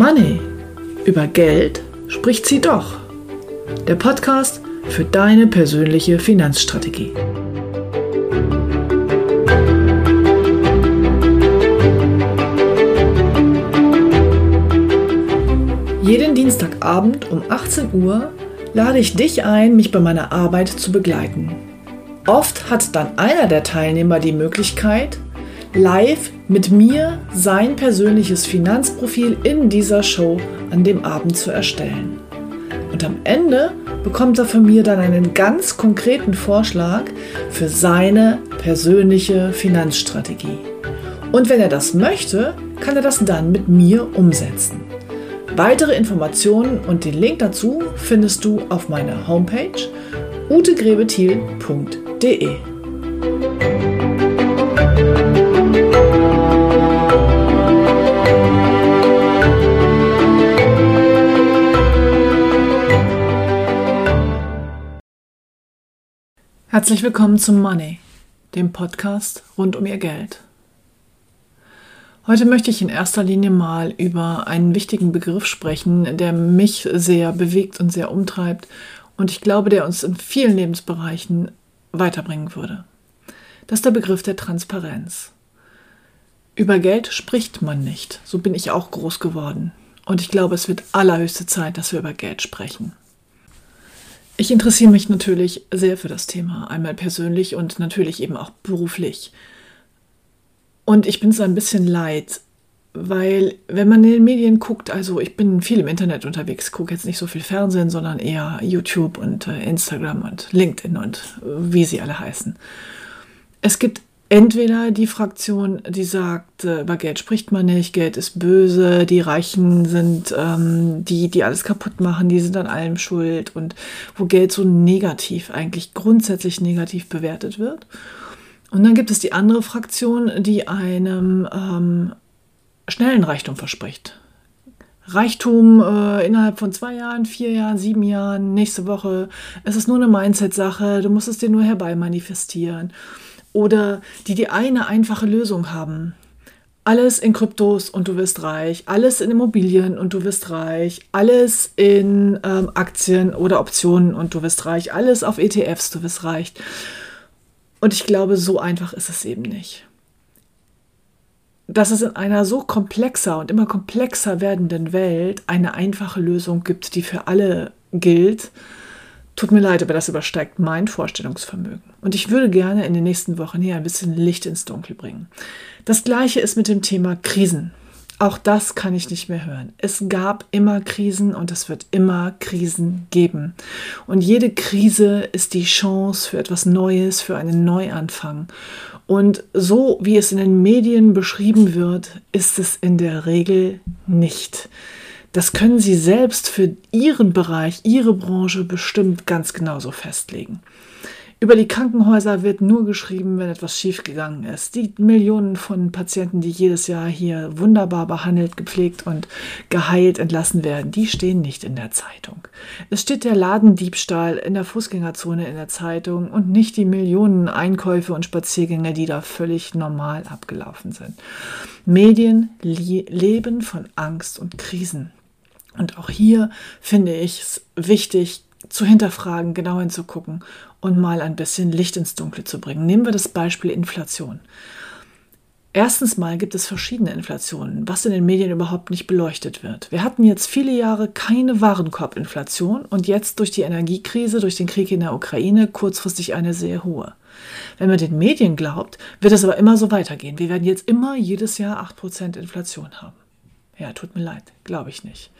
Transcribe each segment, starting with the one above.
Money. Über Geld spricht sie doch. Der Podcast für deine persönliche Finanzstrategie. Jeden Dienstagabend um 18 Uhr lade ich dich ein, mich bei meiner Arbeit zu begleiten. Oft hat dann einer der Teilnehmer die Möglichkeit, live mit mir sein persönliches Finanzprofil in dieser Show an dem Abend zu erstellen. Und am Ende bekommt er von mir dann einen ganz konkreten Vorschlag für seine persönliche Finanzstrategie. Und wenn er das möchte, kann er das dann mit mir umsetzen. Weitere Informationen und den Link dazu findest du auf meiner Homepage utegrebethiel.de. Herzlich willkommen zum Money, dem Podcast rund um Ihr Geld. Heute möchte ich in erster Linie mal über einen wichtigen Begriff sprechen, der mich sehr bewegt und sehr umtreibt und ich glaube, der uns in vielen Lebensbereichen weiterbringen würde. Das ist der Begriff der Transparenz. Über Geld spricht man nicht, so bin ich auch groß geworden. Und ich glaube, es wird allerhöchste Zeit, dass wir über Geld sprechen. Ich interessiere mich natürlich sehr für das Thema, einmal persönlich und natürlich eben auch beruflich. Und ich bin es ein bisschen leid, weil wenn man in den Medien guckt, also ich bin viel im Internet unterwegs, gucke jetzt nicht so viel Fernsehen, sondern eher YouTube und äh, Instagram und LinkedIn und äh, wie sie alle heißen. Es gibt entweder die Fraktion, die sagt, äh, über Geld spricht man nicht, Geld ist böse, die Reichen sind ähm, die, die alles kaputt machen, die sind an allem schuld und wo Geld so negativ, eigentlich grundsätzlich negativ bewertet wird. Und dann gibt es die andere Fraktion, die einem ähm, schnellen Reichtum verspricht. Reichtum äh, innerhalb von zwei Jahren, vier Jahren, sieben Jahren, nächste Woche. Es ist nur eine Mindset-Sache, du musst es dir nur herbei manifestieren oder die die eine einfache Lösung haben. Alles in Kryptos und du wirst reich, alles in Immobilien und du wirst reich, alles in ähm, Aktien oder Optionen und du wirst reich, alles auf ETFs, du wirst reich. Und ich glaube, so einfach ist es eben nicht. Dass es in einer so komplexer und immer komplexer werdenden Welt eine einfache Lösung gibt, die für alle gilt, Tut mir leid, aber das übersteigt mein Vorstellungsvermögen. Und ich würde gerne in den nächsten Wochen hier ein bisschen Licht ins Dunkel bringen. Das gleiche ist mit dem Thema Krisen. Auch das kann ich nicht mehr hören. Es gab immer Krisen und es wird immer Krisen geben. Und jede Krise ist die Chance für etwas Neues, für einen Neuanfang. Und so wie es in den Medien beschrieben wird, ist es in der Regel nicht. Das können Sie selbst für Ihren Bereich, Ihre Branche bestimmt ganz genauso festlegen. Über die Krankenhäuser wird nur geschrieben, wenn etwas schiefgegangen ist. Die Millionen von Patienten, die jedes Jahr hier wunderbar behandelt, gepflegt und geheilt entlassen werden, die stehen nicht in der Zeitung. Es steht der Ladendiebstahl in der Fußgängerzone in der Zeitung und nicht die Millionen Einkäufe und Spaziergänge, die da völlig normal abgelaufen sind. Medien leben von Angst und Krisen. Und auch hier finde ich es wichtig, zu hinterfragen, genau hinzugucken und mal ein bisschen Licht ins Dunkle zu bringen. Nehmen wir das Beispiel Inflation. Erstens mal gibt es verschiedene Inflationen, was in den Medien überhaupt nicht beleuchtet wird. Wir hatten jetzt viele Jahre keine Warenkorbinflation und jetzt durch die Energiekrise, durch den Krieg in der Ukraine kurzfristig eine sehr hohe. Wenn man den Medien glaubt, wird es aber immer so weitergehen. Wir werden jetzt immer jedes Jahr 8% Inflation haben. Ja, tut mir leid, glaube ich nicht.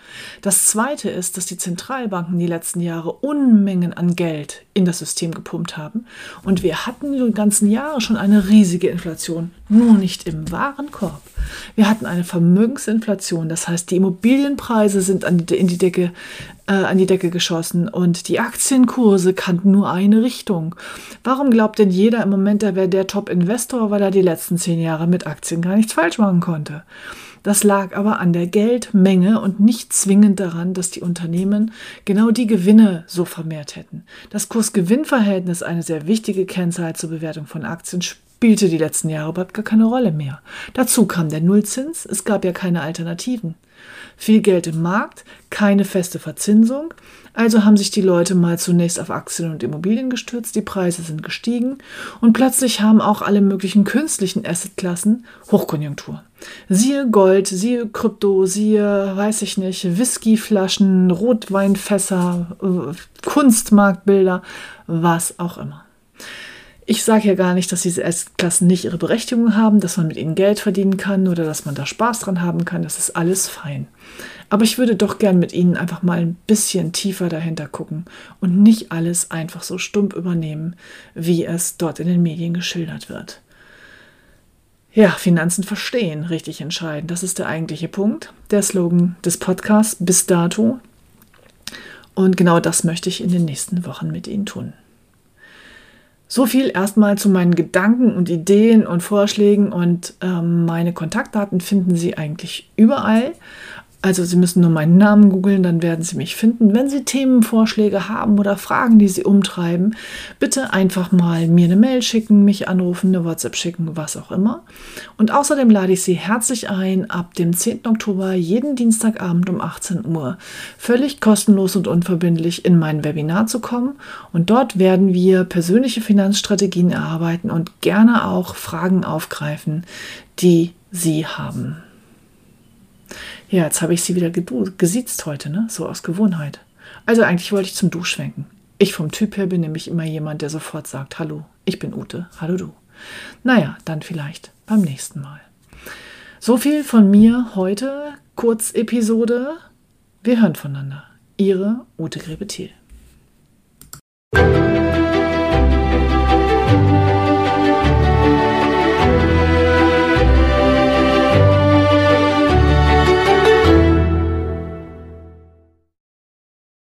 Das Zweite ist, dass die Zentralbanken die letzten Jahre Unmengen an Geld in das System gepumpt haben. Und wir hatten die ganzen Jahre schon eine riesige Inflation, nur nicht im Warenkorb. Wir hatten eine Vermögensinflation, das heißt, die Immobilienpreise sind an die, in die Decke, äh, an die Decke geschossen und die Aktienkurse kannten nur eine Richtung. Warum glaubt denn jeder im Moment, er wäre der Top-Investor, weil er die letzten zehn Jahre mit Aktien gar nichts falsch machen konnte? Das lag aber an der Geldmenge und nicht zwingend daran, dass die Unternehmen genau die Gewinne so vermehrt hätten. Das Kurs-Gewinn-Verhältnis, eine sehr wichtige Kennzahl zur Bewertung von Aktien, spielte die letzten Jahre überhaupt gar keine Rolle mehr. Dazu kam der Nullzins, es gab ja keine Alternativen. Viel Geld im Markt, keine feste Verzinsung, also haben sich die Leute mal zunächst auf Aktien und Immobilien gestürzt, die Preise sind gestiegen und plötzlich haben auch alle möglichen künstlichen Assetklassen Hochkonjunktur. Siehe Gold, siehe Krypto, siehe, weiß ich nicht, Whiskyflaschen, Rotweinfässer, äh, Kunstmarktbilder, was auch immer. Ich sage ja gar nicht, dass diese S-Klassen nicht ihre Berechtigung haben, dass man mit ihnen Geld verdienen kann oder dass man da Spaß dran haben kann. Das ist alles fein. Aber ich würde doch gern mit Ihnen einfach mal ein bisschen tiefer dahinter gucken und nicht alles einfach so stumpf übernehmen, wie es dort in den Medien geschildert wird. Ja, Finanzen verstehen, richtig entscheiden. Das ist der eigentliche Punkt, der Slogan des Podcasts bis dato. Und genau das möchte ich in den nächsten Wochen mit Ihnen tun. So viel erstmal zu meinen Gedanken und Ideen und Vorschlägen und ähm, meine Kontaktdaten finden Sie eigentlich überall. Also Sie müssen nur meinen Namen googeln, dann werden Sie mich finden. Wenn Sie Themenvorschläge haben oder Fragen, die Sie umtreiben, bitte einfach mal mir eine Mail schicken, mich anrufen, eine WhatsApp schicken, was auch immer. Und außerdem lade ich Sie herzlich ein, ab dem 10. Oktober jeden Dienstagabend um 18 Uhr völlig kostenlos und unverbindlich in mein Webinar zu kommen. Und dort werden wir persönliche Finanzstrategien erarbeiten und gerne auch Fragen aufgreifen, die Sie haben. Ja, jetzt habe ich sie wieder gesiezt heute, ne? So aus Gewohnheit. Also eigentlich wollte ich zum Du schwenken. Ich vom Typ her bin nämlich immer jemand, der sofort sagt, hallo, ich bin Ute, hallo du. Naja, dann vielleicht beim nächsten Mal. So viel von mir heute, Kurzepisode. Wir hören voneinander. Ihre Ute Grebethiel.